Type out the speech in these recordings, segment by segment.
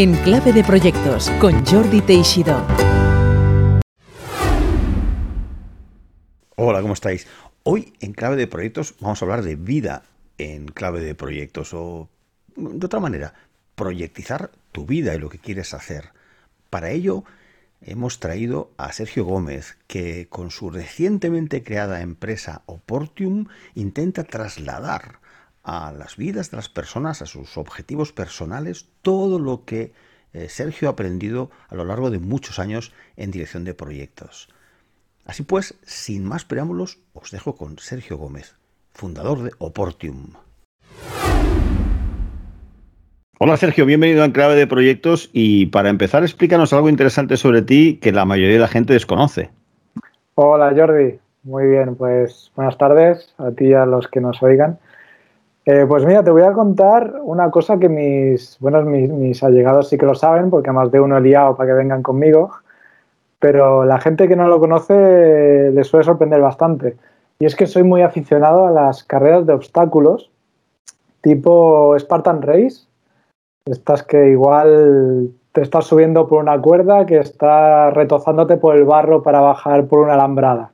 En Clave de Proyectos con Jordi Teixido. Hola, ¿cómo estáis? Hoy en Clave de Proyectos vamos a hablar de vida en Clave de Proyectos o de otra manera, proyectizar tu vida y lo que quieres hacer. Para ello hemos traído a Sergio Gómez, que con su recientemente creada empresa Oportium intenta trasladar a las vidas de las personas, a sus objetivos personales, todo lo que eh, Sergio ha aprendido a lo largo de muchos años en dirección de proyectos. Así pues, sin más preámbulos, os dejo con Sergio Gómez, fundador de Oportium. Hola Sergio, bienvenido a Clave de Proyectos y para empezar explícanos algo interesante sobre ti que la mayoría de la gente desconoce. Hola Jordi, muy bien, pues buenas tardes a ti y a los que nos oigan. Eh, pues mira, te voy a contar una cosa que mis, bueno, mis, allegados sí que lo saben, porque más de uno he liado para que vengan conmigo, pero la gente que no lo conoce le suele sorprender bastante. Y es que soy muy aficionado a las carreras de obstáculos, tipo Spartan Race, estas que igual te estás subiendo por una cuerda que está retozándote por el barro para bajar por una alambrada.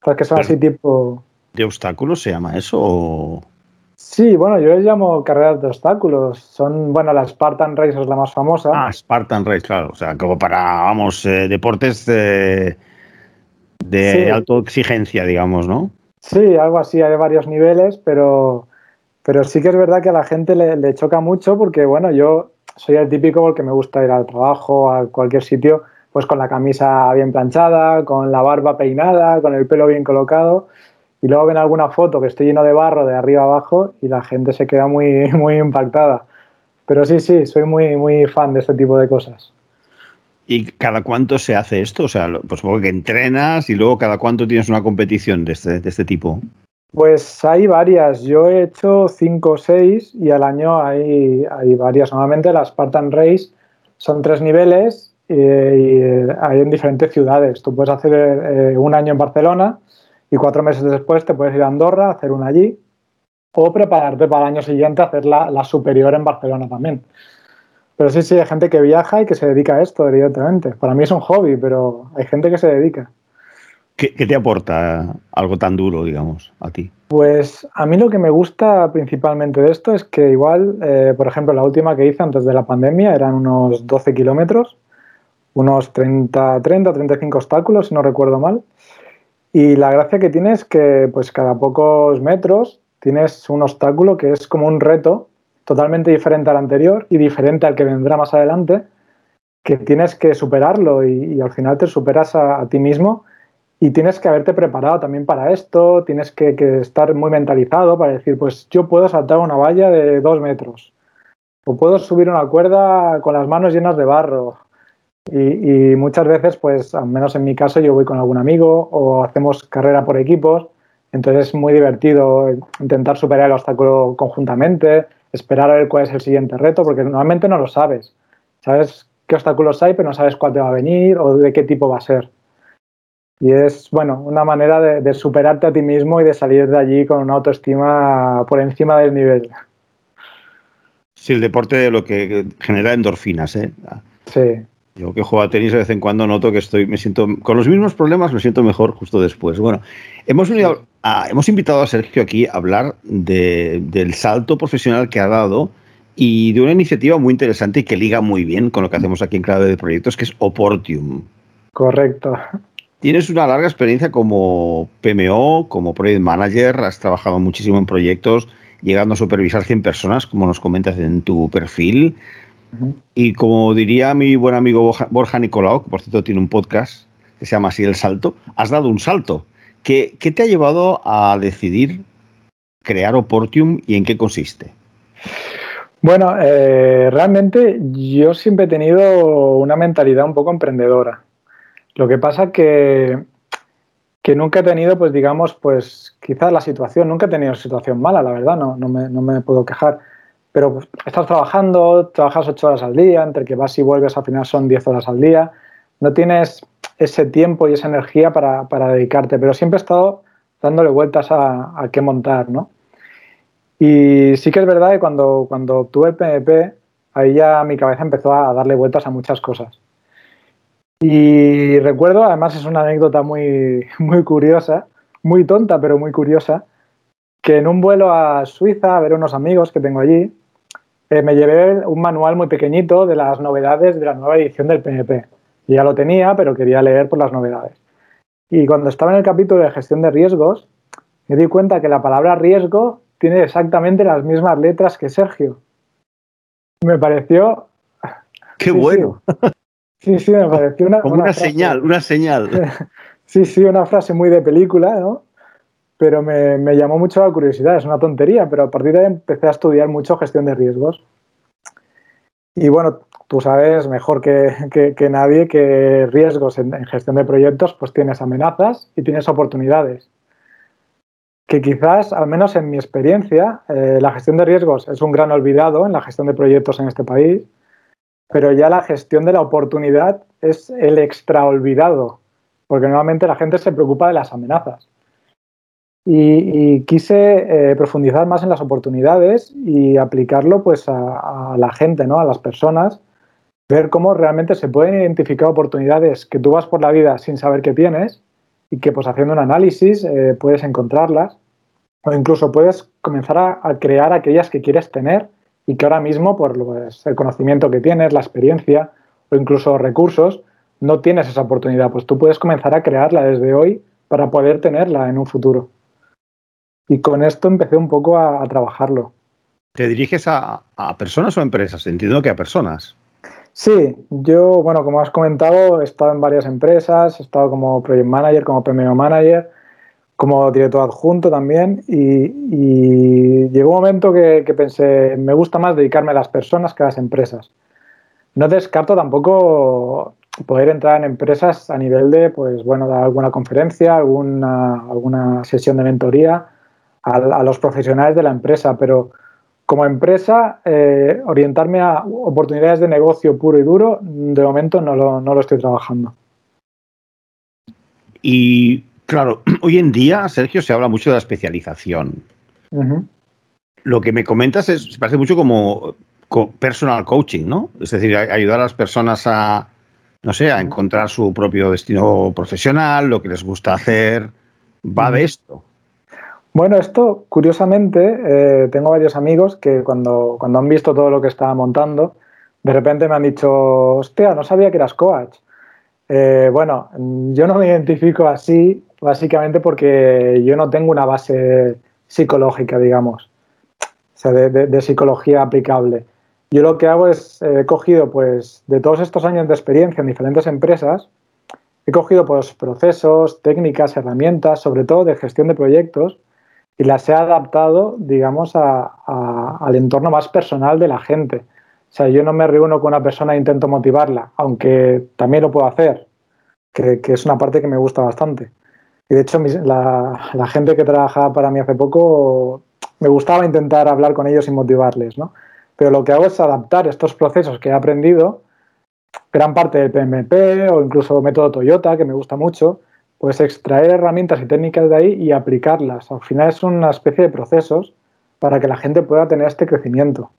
Estas que son así tipo... ¿De obstáculos se llama eso? Sí, bueno, yo les llamo carreras de obstáculos. Son, bueno, la Spartan Race es la más famosa. Ah, Spartan Race, claro. O sea, como para, vamos, eh, deportes de, de alta exigencia, digamos, ¿no? Sí, algo así. Hay varios niveles, pero, pero sí que es verdad que a la gente le, choca mucho porque, bueno, yo soy el típico porque me gusta ir al trabajo, a cualquier sitio, pues con la camisa bien planchada, con la barba peinada, con el pelo bien colocado y luego ven alguna foto que estoy lleno de barro de arriba abajo y la gente se queda muy, muy impactada. Pero sí, sí, soy muy, muy fan de este tipo de cosas. ¿Y cada cuánto se hace esto? O sea, pues supongo que entrenas y luego cada cuánto tienes una competición de este, de este tipo. Pues hay varias. Yo he hecho cinco o seis y al año hay, hay varias. Normalmente la Spartan Race son tres niveles eh, y hay en diferentes ciudades. Tú puedes hacer eh, un año en Barcelona, y cuatro meses después te puedes ir a Andorra, hacer una allí o prepararte para el año siguiente a hacer la, superior en Barcelona también. Pero sí, sí, hay gente que viaja y que se dedica a esto, evidentemente. Para mí es un hobby, pero hay gente que se dedica. ¿Qué, te aporta algo tan duro, digamos, a ti? Pues a mí lo que me gusta principalmente de esto es que igual, eh, por ejemplo, la última que hice antes de la pandemia eran unos 12 kilómetros, unos 30, 30, 35 obstáculos, si no recuerdo mal. Y la gracia que tiene es que pues cada pocos metros tienes un obstáculo que es como un reto totalmente diferente al anterior y diferente al que vendrá más adelante, que tienes que superarlo y, al final te superas a, ti mismo y tienes que haberte preparado también para esto, tienes que, estar muy mentalizado para decir, pues yo puedo saltar una valla de dos metros, o puedo subir una cuerda con las manos llenas de barro, y, muchas veces, pues, al menos en mi caso, yo voy con algún amigo o hacemos carrera por equipos. Entonces es muy divertido intentar superar el obstáculo conjuntamente, esperar a ver cuál es el siguiente reto, porque normalmente no lo sabes. Sabes qué obstáculos hay, pero no sabes cuál te va a venir o de qué tipo va a ser. Y es, bueno, una manera de, de superarte a ti mismo y de salir de allí con una autoestima por encima del nivel. Sí, el deporte de lo que genera endorfinas, ¿eh? Sí. Yo que juego a tenis de vez en cuando noto que estoy, me siento con los mismos problemas, me siento mejor justo después. Bueno, hemos, hemos invitado a Sergio aquí a hablar del salto profesional que ha dado y de una iniciativa muy interesante y que liga muy bien con lo que hacemos aquí en Clave de Proyectos, que es Oportium. Correcto. Tienes una larga experiencia como PMO, como Project Manager, has trabajado muchísimo en proyectos, llegando a supervisar 100 personas, como nos comentas en tu perfil. Y como diría mi buen amigo Borja Nicolau, que por cierto tiene un podcast que se llama así El Salto, has dado un salto. ¿Qué, te ha llevado a decidir crear Oportium y en qué consiste? Bueno, eh, realmente yo siempre he tenido una mentalidad un poco emprendedora. Lo que pasa que, que nunca he tenido, pues digamos, pues quizás la situación, nunca he tenido situación mala, la verdad, no, no, me, no me puedo quejar pero estás trabajando, trabajas ocho horas al día, entre que vas y vuelves al final son diez horas al día, no tienes ese tiempo y esa energía para, dedicarte, pero siempre he estado dándole vueltas a, qué montar, ¿no? Y sí que es verdad que cuando, cuando obtuve el PMP, ahí ya mi cabeza empezó a darle vueltas a muchas cosas. Y recuerdo, además es una anécdota muy, muy curiosa, muy tonta, pero muy curiosa, que en un vuelo a Suiza a ver unos amigos que tengo allí, eh, me llevé un manual muy pequeñito de las novedades de la nueva edición del PNP. ya lo tenía, pero quería leer por las novedades. Y cuando estaba en el capítulo de gestión de riesgos, me di cuenta que la palabra riesgo tiene exactamente las mismas letras que Sergio. Me pareció... ¡Qué bueno! Sí, sí, me pareció una... Como una, señal, una señal. sí, sí, una frase muy de película, ¿no? Pero me, llamó mucho la curiosidad, es una tontería, pero a partir de ahí empecé a estudiar mucho gestión de riesgos. Y bueno, tú sabes mejor que, nadie que riesgos en, gestión de proyectos, pues tienes amenazas y tienes oportunidades. Que quizás, al menos en mi experiencia, eh, la gestión de riesgos es un gran olvidado en la gestión de proyectos en este país, pero ya la gestión de la oportunidad es el extra olvidado, porque normalmente la gente se preocupa de las amenazas. Y, quise eh, profundizar más en las oportunidades y aplicarlo pues a, a, la gente, ¿no? a las personas, ver cómo realmente se pueden identificar oportunidades que tú vas por la vida sin saber que tienes y que pues haciendo un análisis eh, puedes encontrarlas o incluso puedes comenzar a, crear aquellas que quieres tener y que ahora mismo por pues, el conocimiento que tienes, la experiencia o incluso recursos no tienes esa oportunidad, pues tú puedes comenzar a crearla desde hoy para poder tenerla en un futuro. Y con esto empecé un poco a, a trabajarlo. ¿Te diriges a, a, personas o a empresas? Entiendo que a personas. Sí, yo, bueno, como has comentado, he estado en varias empresas, he estado como project manager, como PMO manager, como director adjunto también, y, y llegó un momento que, que, pensé, me gusta más dedicarme a las personas que a las empresas. No descarto tampoco poder entrar en empresas a nivel de, pues bueno, dar alguna conferencia, alguna, alguna sesión de mentoría, a, a, los profesionales de la empresa, pero como empresa, eh, orientarme a oportunidades de negocio puro y duro, de momento no lo, no lo estoy trabajando. Y claro, hoy en día, Sergio, se habla mucho de la especialización. Uh -huh. Lo que me comentas es, parece mucho como personal coaching, ¿no? Es decir, ayudar a las personas a, no sé, a encontrar su propio destino profesional, lo que les gusta hacer. Va de esto. Bueno, esto, curiosamente, eh, tengo varios amigos que cuando, cuando han visto todo lo que estaba montando, de repente me han dicho, hostia, no sabía que eras coach. Eh, bueno, yo no me identifico así, básicamente porque yo no tengo una base psicológica, digamos, o sea, de, psicología aplicable. Yo lo que hago es, eh, he cogido, pues, de todos estos años de experiencia en diferentes empresas, he cogido, pues, procesos, técnicas, herramientas, sobre todo de gestión de proyectos, y las he adaptado, digamos, a, al entorno más personal de la gente. O sea, yo no me reúno con una persona e intento motivarla, aunque también lo puedo hacer, que, que es una parte que me gusta bastante. Y de hecho, la, la, gente que trabajaba para mí hace poco, me gustaba intentar hablar con ellos y motivarles, ¿no? Pero lo que hago es adaptar estos procesos que he aprendido, gran parte del PMP o incluso método Toyota, que me gusta mucho, pues extraer herramientas y técnicas de ahí y aplicarlas. Al final es una especie de procesos para que la gente pueda tener este crecimiento.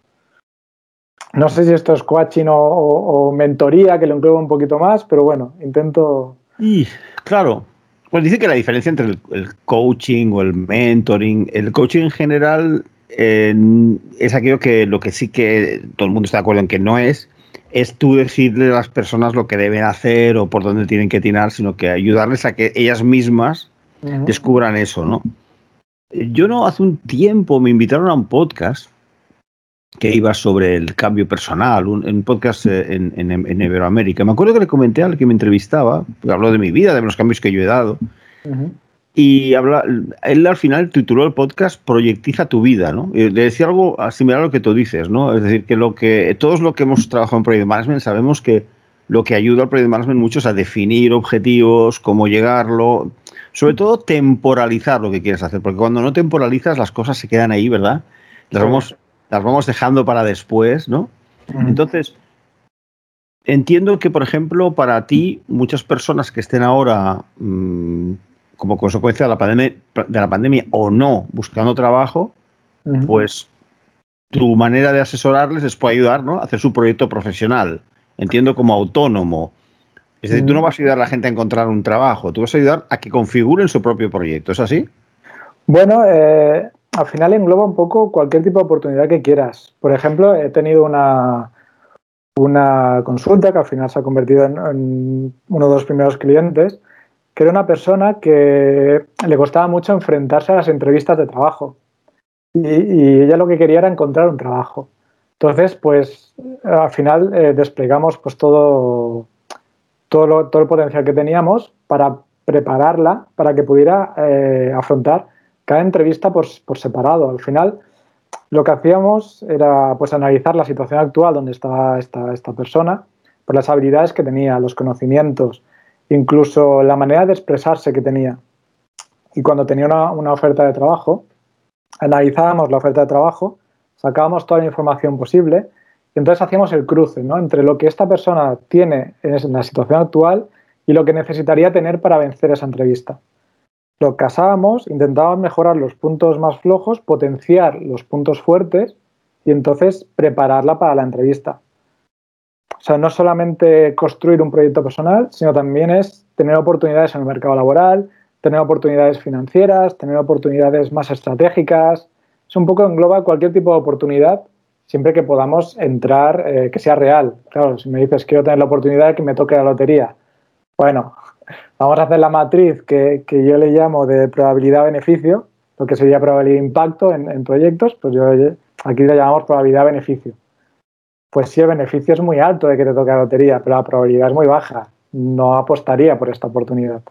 No sé si esto es coaching o, mentoría, que lo englobo un poquito más, pero bueno, intento... Y, claro, pues dice que la diferencia entre el, el coaching o el mentoring, el coaching en general eh, es aquello que lo que sí que todo el mundo está de acuerdo en que no es, es tú decirle a las personas lo que deben hacer o por dónde tienen que tirar, sino que ayudarles a que ellas mismas uh -huh. descubran eso, ¿no? Yo no hace un tiempo me invitaron a un podcast que iba sobre el cambio personal, un, un podcast en, en, en, Iberoamérica. Me acuerdo que le comenté al que me entrevistaba, habló de mi vida, de los cambios que yo he dado. Uh -huh. Y habla, él al final tituló el podcast Proyectiza tu vida, ¿no? Y le decía algo similar a lo que tú dices, ¿no? Es decir, que lo que todos los que hemos trabajado en Project Management sabemos que lo que ayuda al Project Management mucho es a definir objetivos, cómo llegarlo, sobre todo temporalizar lo que quieres hacer, porque cuando no temporalizas las cosas se quedan ahí, ¿verdad? Las vamos, las vamos dejando para después, ¿no? Entonces, entiendo que, por ejemplo, para ti, muchas personas que estén ahora mmm, como consecuencia de la, pandemia, de la pandemia o no buscando trabajo, uh -huh. pues tu manera de asesorarles les puede ayudar ¿no? a hacer su proyecto profesional. Entiendo como autónomo. Es decir, tú no vas a ayudar a la gente a encontrar un trabajo, tú vas a ayudar a que configuren su propio proyecto, ¿es así? Bueno, eh, al final engloba un poco cualquier tipo de oportunidad que quieras. Por ejemplo, he tenido una, una consulta que al final se ha convertido en, uno de los primeros clientes, que era una persona que le costaba mucho enfrentarse a las entrevistas de trabajo. Y, ella lo que quería era encontrar un trabajo. Entonces, pues al final eh, desplegamos pues todo, todo, todo el potencial que teníamos para prepararla para que pudiera eh, afrontar cada entrevista por, separado. Al final, lo que hacíamos era pues analizar la situación actual donde estaba esta, esta persona, por las habilidades que tenía, los conocimientos, incluso la manera de expresarse que tenía. Y cuando tenía una, oferta de trabajo, analizábamos la oferta de trabajo, sacábamos toda la información posible y entonces hacíamos el cruce ¿no? entre lo que esta persona tiene en la situación actual y lo que necesitaría tener para vencer esa entrevista. Lo casábamos, intentábamos mejorar los puntos más flojos, potenciar los puntos fuertes y entonces prepararla para la entrevista. O sea, no solamente construir un proyecto personal, sino también es tener oportunidades en el mercado laboral, tener oportunidades financieras, tener oportunidades más estratégicas. Es un poco engloba cualquier tipo de oportunidad siempre que podamos entrar, eh, que sea real. Claro, si me dices quiero tener la oportunidad de que me toque la lotería, bueno, vamos a hacer la matriz que, yo le llamo de probabilidad-beneficio, lo que sería probabilidad-impacto en, en, proyectos, pues yo aquí le llamamos probabilidad-beneficio. Pues sí, el beneficio es muy alto de que te toque la lotería, pero la probabilidad es muy baja. No apostaría por esta oportunidad.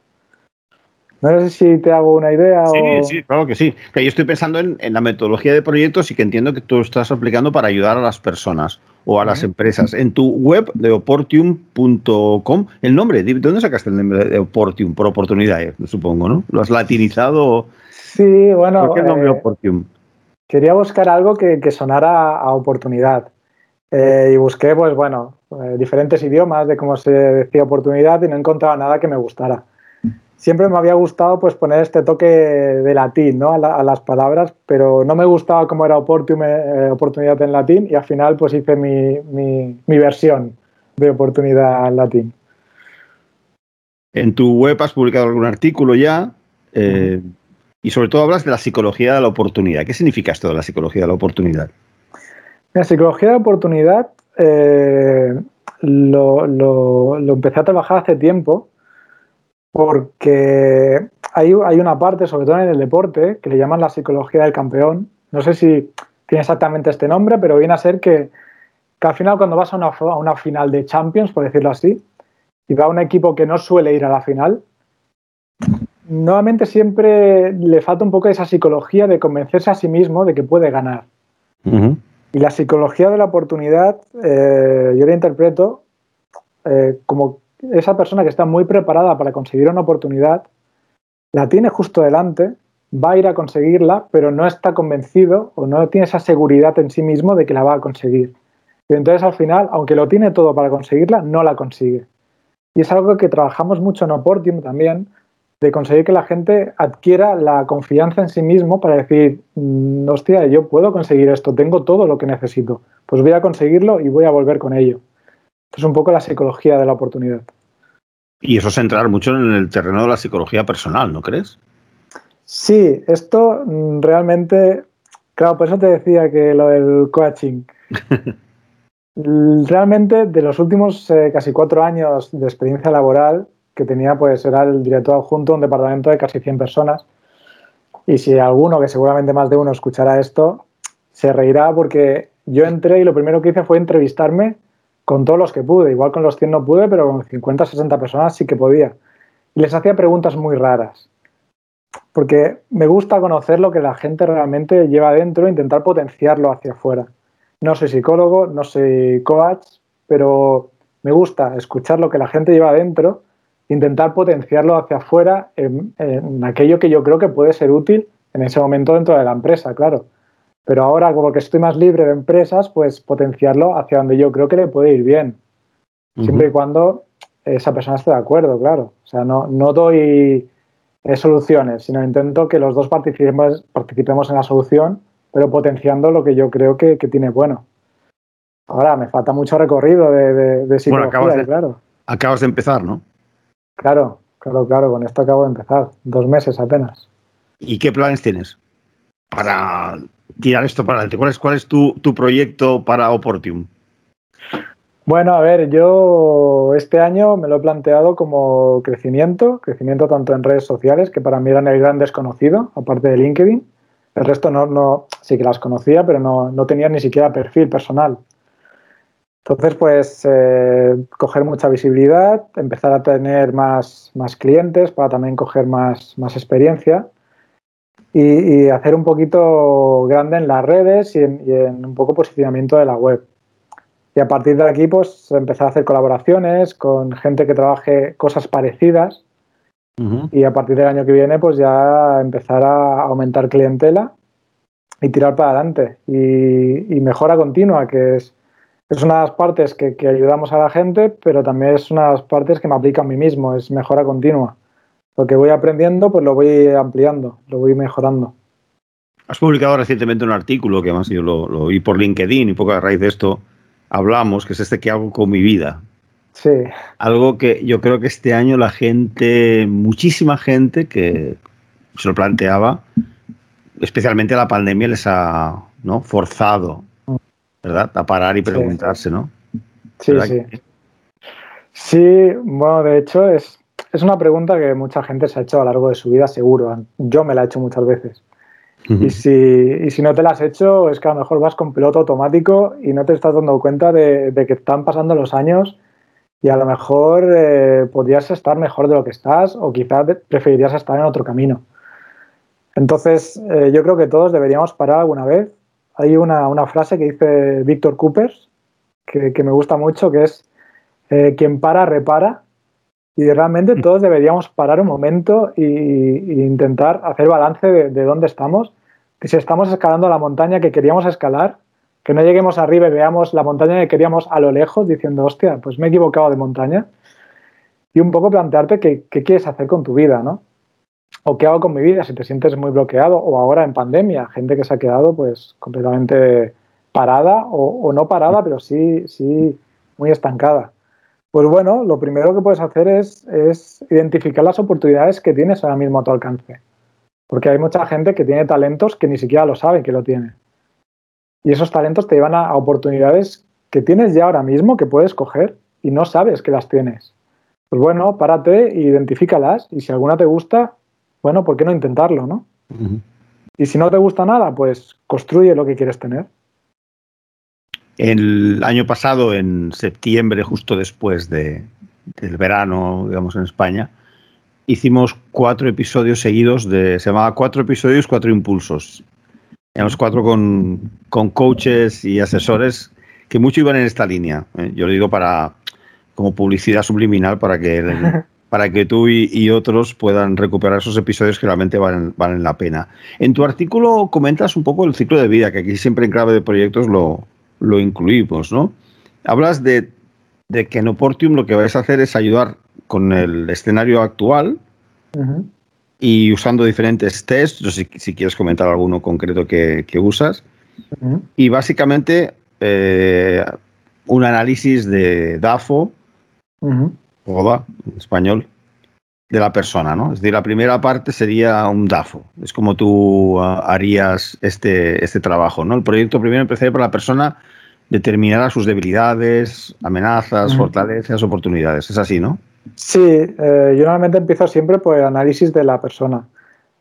No sé si te hago una idea. Sí, sí, claro que sí. Que yo estoy pensando en, la metodología de proyectos y que entiendo que tú estás aplicando para ayudar a las personas o a las empresas. En tu web de oportium.com, el nombre, ¿de dónde sacaste el nombre de Oportium? Por oportunidad, eh, supongo, ¿no? ¿Lo has latinizado? Sí, bueno. ¿Por qué el nombre eh, Oportium? Quería buscar algo que, sonara a oportunidad. Eh, y busqué, pues bueno, diferentes idiomas de cómo se decía oportunidad y no encontraba nada que me gustara siempre me había gustado pues poner este toque de latín ¿no? a, las palabras, pero no me gustaba cómo era eh, oportunidad en latín y al final pues hice mi, mi, versión de oportunidad en latín. En tu web has publicado algún artículo ya eh, y sobre todo hablas de la psicología de la oportunidad. ¿Qué significa esto de la psicología de la oportunidad? La psicología de oportunidad eh, lo, lo, lo empecé a trabajar hace tiempo porque hay, hay, una parte, sobre todo en el deporte, que le llaman la psicología del campeón. No sé si tiene exactamente este nombre, pero viene a ser que, al final cuando vas a una, a una, final de Champions, por decirlo así, y va a un equipo que no suele ir a la final, nuevamente siempre le falta un poco esa psicología de convencerse a sí mismo de que puede ganar. Y la psicología de la oportunidad, eh, yo la interpreto eh, como esa persona que está muy preparada para conseguir una oportunidad, la tiene justo delante, va a ir a conseguirla, pero no está convencido o no tiene esa seguridad en sí mismo de que la va a conseguir. Y entonces al final, aunque lo tiene todo para conseguirla, no la consigue. Y es algo que trabajamos mucho en Oportium también, de conseguir que la gente adquiera la confianza en sí mismo para decir, mm, hostia, yo puedo conseguir esto, tengo todo lo que necesito, pues voy a conseguirlo y voy a volver con ello. Es un poco la psicología de la oportunidad. Y eso es entrar mucho en el terreno de la psicología personal, ¿no crees? Sí, esto mm, realmente, claro, por eso te decía que lo del coaching. realmente, de los últimos eh, casi cuatro años de experiencia laboral que tenía, pues era el director adjunto de un departamento de casi 100 personas. Y si alguno, que seguramente más de uno escuchará esto, se reirá porque yo entré y lo primero que hice fue entrevistarme con todos los que pude. Igual con los 100 no pude, pero con 50, 60 personas sí que podía. Y les hacía preguntas muy raras. Porque me gusta conocer lo que la gente realmente lleva dentro e intentar potenciarlo hacia afuera. No soy psicólogo, no soy coach, pero me gusta escuchar lo que la gente lleva dentro, intentar potenciarlo hacia afuera en, en aquello que yo creo que puede ser útil en ese momento dentro de la empresa, claro. Pero ahora, como que estoy más libre de empresas, pues potenciarlo hacia donde yo creo que le puede ir bien. Siempre y cuando esa persona esté de acuerdo, claro. O sea, no, no doy eh, soluciones, sino intento que los dos participemos, participemos en la solución pero potenciando lo que yo creo que, tiene bueno. Ahora, me falta mucho recorrido de, de, psicología, bueno, acabas de, claro. Acabas de empezar, ¿no? Claro, claro, claro, con esto acabo de empezar, dos meses apenas. ¿Y qué planes tienes para tirar esto para adelante? ¿Cuál es, cuál es tu, tu proyecto para Oportium? Bueno, a ver, yo este año me lo he planteado como crecimiento, crecimiento tanto en redes sociales, que para mí eran el gran desconocido, aparte de LinkedIn. El resto no, no sí que las conocía, pero no, no tenía ni siquiera perfil personal. Entonces, pues, eh, coger mucha visibilidad, empezar a tener más, más clientes para también coger más, más experiencia y, hacer un poquito grande en las redes y en, y en un poco posicionamiento de la web. Y a partir de aquí, pues empezar a hacer colaboraciones con gente que trabaje cosas parecidas. Y a partir del año que viene, pues ya empezar a aumentar clientela y tirar para adelante. Y, mejora continua, que es, es una de las partes que, ayudamos a la gente, pero también es una de las partes que me aplica a mí mismo, es mejora continua. Lo que voy aprendiendo, pues lo voy ampliando, lo voy mejorando. Has publicado recientemente un artículo que además yo lo, lo vi por LinkedIn y poco a raíz de esto hablamos, que es este que hago con mi vida. Sí. Algo que yo creo que este año la gente, muchísima gente que se lo planteaba, especialmente la pandemia les ha ¿no? forzado, ¿verdad? A parar y preguntarse, ¿no? Sí, sí. Sí, bueno, de hecho es, es una pregunta que mucha gente se ha hecho a lo largo de su vida, seguro. Yo me la he hecho muchas veces. Y si, si, no te la has hecho, es que a lo mejor vas con piloto automático y no te estás dando cuenta de, que están pasando los años y a lo mejor eh, podrías estar mejor de lo que estás o quizás preferirías estar en otro camino. Entonces, eh, yo creo que todos deberíamos parar alguna vez. Hay una, una frase que dice Víctor Coopers, que, que, me gusta mucho, que es, eh, quien para, repara. Y realmente todos deberíamos parar un momento e, intentar hacer balance de, dónde estamos. Que si estamos escalando la montaña que queríamos escalar, que no lleguemos arriba y veamos la montaña que queríamos a lo lejos diciendo, hostia, pues me he equivocado de montaña. Y un poco plantearte qué, quieres hacer con tu vida, ¿no? O qué hago con mi vida si te sientes muy bloqueado o ahora en pandemia, gente que se ha quedado pues completamente parada o, no parada, pero sí, sí muy estancada. Pues bueno, lo primero que puedes hacer es, identificar las oportunidades que tienes ahora mismo a tu alcance. Porque hay mucha gente que tiene talentos que ni siquiera lo sabe que lo tiene. Y esos talentos te llevan a, oportunidades que tienes ya ahora mismo que puedes coger y no sabes que las tienes. Pues bueno, párate e identifícalas y si alguna te gusta, bueno, ¿por qué no intentarlo, no? Y si no te gusta nada, pues construye lo que quieres tener. El año pasado, en septiembre, justo después de, del verano, digamos, en España, hicimos cuatro episodios seguidos de. Se llamaba Cuatro episodios, cuatro impulsos. Éramos cuatro con, con coaches y asesores que mucho iban en esta línea. ¿eh? Yo lo digo para como publicidad subliminal para que, para que tú y, otros puedan recuperar esos episodios que realmente valen, valen la pena. En tu artículo comentas un poco el ciclo de vida, que aquí siempre en clave de proyectos lo, lo incluimos, ¿no? Hablas de, que en Oportium lo que vais a hacer es ayudar con el escenario actual y usando diferentes tests, no sé si, quieres comentar alguno concreto que, usas, y básicamente eh, un análisis de DAFO, DA, en español, de la persona, ¿no? Es decir, la primera parte sería un DAFO. Es como tú ah, harías este, este trabajo, ¿no? El proyecto primero empezaría por la persona determinará sus debilidades, amenazas, fortalezas, oportunidades. Es así, ¿no? Sí, eh, yo normalmente empiezo siempre por el análisis de la persona.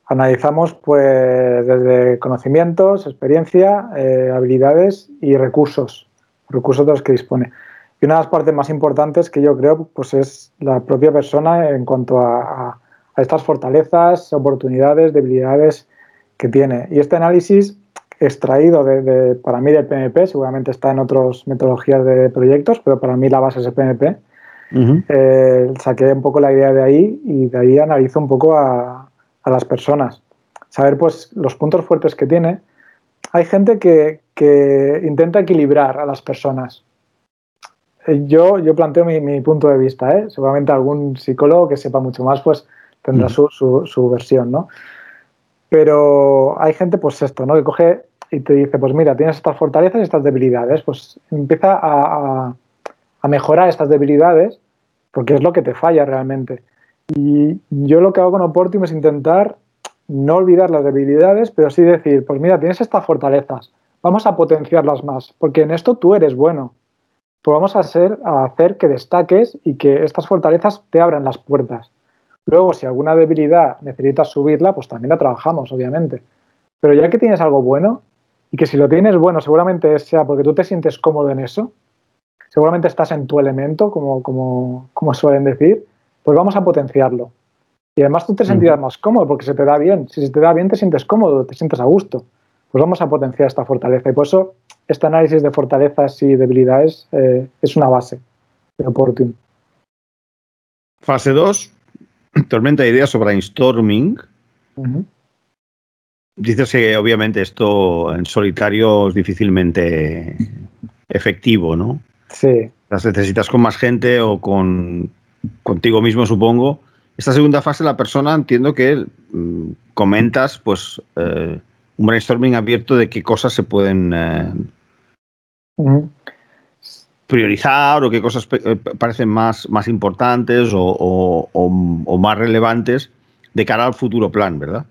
Analizamos pues desde conocimientos, experiencia, eh, habilidades y recursos, recursos de los que dispone. Y una de las partes más importantes que yo creo pues es la propia persona en cuanto a estas fortalezas, oportunidades, debilidades que tiene. Y este análisis extraído de, para mí del PNP, seguramente está en otras metodologías de proyectos, pero para mí la base es el PNP. Eh, saqué un poco la idea de ahí y de ahí analizo un poco a, las personas. Saber pues los puntos fuertes que tiene. Hay gente que, intenta equilibrar a las personas. Eh, yo, yo planteo mi, punto de vista, ¿eh? seguramente algún psicólogo que sepa mucho más pues tendrá su, su, su versión, ¿no? Pero hay gente, pues esto, ¿no? Que coge y te dice, pues mira, tienes estas fortalezas y estas debilidades, pues empieza a, a mejorar estas debilidades porque es lo que te falla realmente. Y yo lo que hago con Oportium es intentar no olvidar las debilidades, pero sí decir, pues mira, tienes estas fortalezas, vamos a potenciarlas más, porque en esto tú eres bueno. Pues vamos a, hacer, a hacer que destaques y que estas fortalezas te abran las puertas. Luego, si alguna debilidad necesitas subirla, pues también la trabajamos, obviamente. Pero ya que tienes algo bueno, y que si lo tienes bueno, seguramente sea porque tú te sientes cómodo en eso, seguramente estás en tu elemento, como, como, como suelen decir, pues vamos a potenciarlo. Y además tú te sentirás más cómodo porque se te da bien. Si se te da bien, te sientes cómodo, te sientes a gusto. Pues vamos a potenciar esta fortaleza. Y por eso este análisis de fortalezas y debilidades eh, es una base de Opportune. Fase 2, tormenta de ideas sobre brainstorming. Dices que obviamente esto en solitario es difícilmente efectivo, ¿no? Sí. Las necesitas con más gente o con contigo mismo, supongo. Esta segunda fase, la persona entiendo que mm, comentas, pues, eh, un brainstorming abierto de qué cosas se pueden eh, priorizar o qué cosas eh, parecen más, más importantes o, más relevantes de cara al futuro plan, ¿verdad?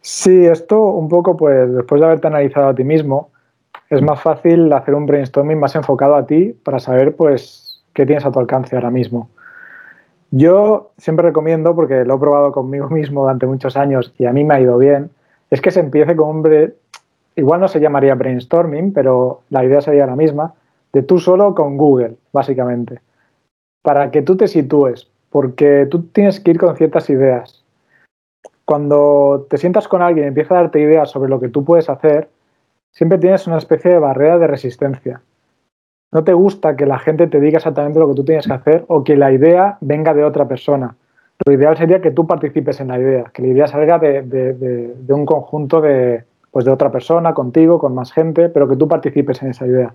Sí, esto un poco, pues, después de haberte analizado a ti mismo, es más fácil hacer un brainstorming más enfocado a ti para saber, pues, qué tienes a tu alcance ahora mismo. Yo siempre recomiendo, porque lo he probado conmigo mismo durante muchos años y a mí me ha ido bien, es que se empiece con un... Igual no se llamaría brainstorming, pero la idea sería la misma, de tú solo con Google, básicamente. Para que tú te sitúes, porque tú tienes que ir con ciertas ideas. Cuando te sientas con alguien y empieza a darte ideas sobre lo que tú puedes hacer, siempre tienes una especie de barrera de resistencia no te gusta que la gente te diga exactamente lo que tú tienes que hacer o que la idea venga de otra persona. Lo ideal sería que tú participes en la idea, que la idea salga de, un conjunto de, pues de otra persona, contigo, con más gente, pero que tú participes en esa idea.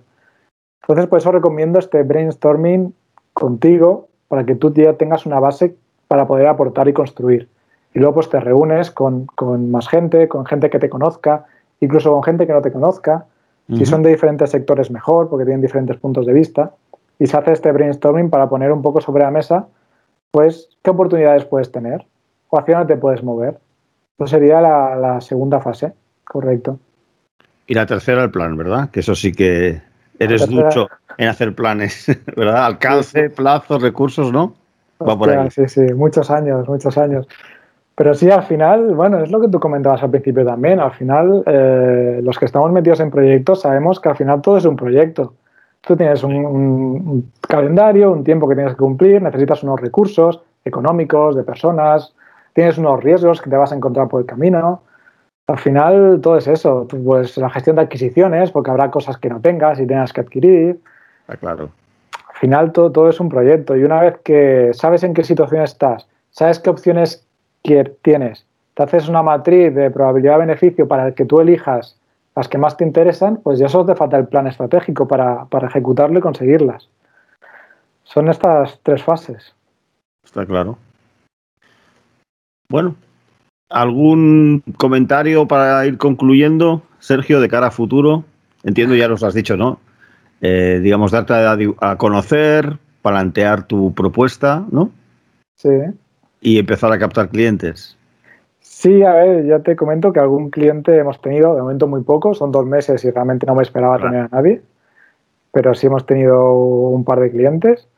Entonces, por eso recomiendo este brainstorming contigo para que tú ya tengas una base para poder aportar y construir. Y luego pues te reúnes con, con más gente, con gente que te conozca, incluso con gente que no te conozca, si son de diferentes sectores, mejor, porque tienen diferentes puntos de vista. Y se hace este brainstorming para poner un poco sobre la mesa, pues, qué oportunidades puedes tener o hacia dónde te puedes mover. Eso sería la, segunda fase, correcto. Y la tercera, el plan, ¿verdad? Que eso sí que eres mucho en hacer planes, ¿verdad? Alcance, plazos, recursos, ¿no? Va por ahí. Sí, sí, muchos años, muchos años. Pero sí, al final, bueno, es lo que tú comentabas al principio también. Al final, eh, los que estamos metidos en proyectos sabemos que al final todo es un proyecto. Tú tienes un, calendario, un tiempo que tienes que cumplir, necesitas unos recursos económicos, de personas, tienes unos riesgos que te vas a encontrar por el camino. Al final, todo es eso. Pues la gestión de adquisiciones, porque habrá cosas que no tengas y tengas que adquirir. Está claro. Al final, todo, todo es un proyecto. Y una vez que sabes en qué situación estás, sabes qué opciones que tienes, te haces una matriz de probabilidad-beneficio para que tú elijas las que más te interesan, pues ya solo te falta el plan estratégico para, ejecutarlo y conseguirlas. Son estas tres fases. Está claro. Bueno, ¿algún comentario para ir concluyendo, Sergio, de cara a futuro? Entiendo, ya nos has dicho, ¿no? Eh, digamos, darte a, a, conocer, plantear tu propuesta, ¿no? Sí y empezar a captar clientes? Sí, a ver, ya te comento que algún cliente hemos tenido, de momento muy poco, son dos meses y realmente no me esperaba tener a nadie, pero sí hemos tenido un par de clientes.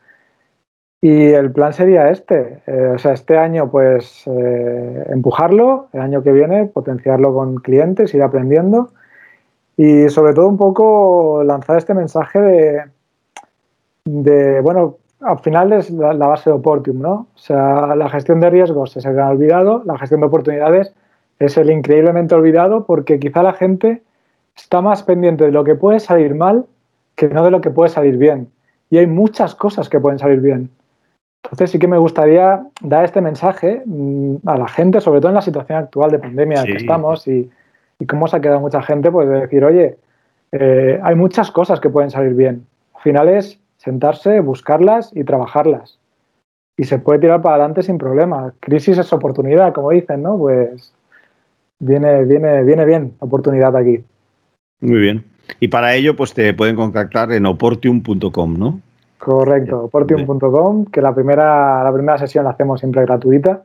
Y el plan sería este, eh, o sea, este año pues eh, empujarlo, el año que viene potenciarlo con clientes, ir aprendiendo y sobre todo un poco lanzar este mensaje de, de bueno, al final es la, base de Oportium, ¿no? O sea, la gestión de riesgos se ha olvidado, la gestión de oportunidades es el increíblemente olvidado porque quizá la gente está más pendiente de lo que puede salir mal que no de lo que puede salir bien. Y hay muchas cosas que pueden salir bien. Entonces sí que me gustaría dar este mensaje mm, a la gente, sobre todo en la situación actual de pandemia en la que estamos y, cómo se ha quedado mucha gente, pues de decir, oye, eh, hay muchas cosas que pueden salir bien. Al final es sentarse, buscarlas y trabajarlas. Y se puede tirar para adelante sin problema. Crisis es oportunidad, como dicen, ¿no? Pues viene, viene, viene bien oportunidad aquí. Muy bien. Y para ello, pues te pueden contactar en oportium.com, ¿no? Correcto, oportium.com, que la primera, la primera sesión la hacemos siempre gratuita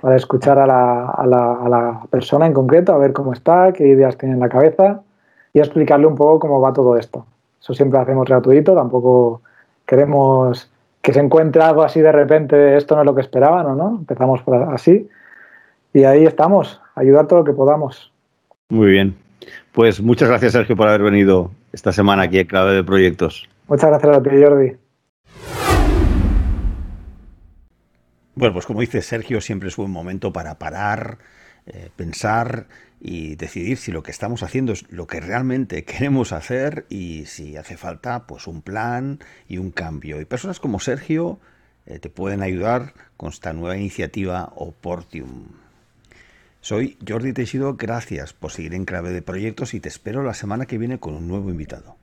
para escuchar a la, a, la, a la, persona en concreto, a ver cómo está, qué ideas tiene en la cabeza y explicarle un poco cómo va todo esto. Eso siempre lo hacemos gratuito, tampoco queremos que se encuentre algo así de repente, esto no es lo que esperaban o no, empezamos por así y ahí estamos, ayudar todo lo que podamos. Muy bien. Pues muchas gracias, Sergio, por haber venido esta semana aquí en Clave de Proyectos. Muchas gracias a ti, Jordi. Bueno, pues como dice Sergio, siempre es buen momento para parar, eh, pensar y decidir si lo que estamos haciendo es lo que realmente queremos hacer y si hace falta pues un plan y un cambio. Y personas como Sergio eh, te pueden ayudar con esta nueva iniciativa Oportium. Soy Jordi Teixido, gracias por seguir en Clave de Proyectos y te espero la semana que viene con un nuevo invitado.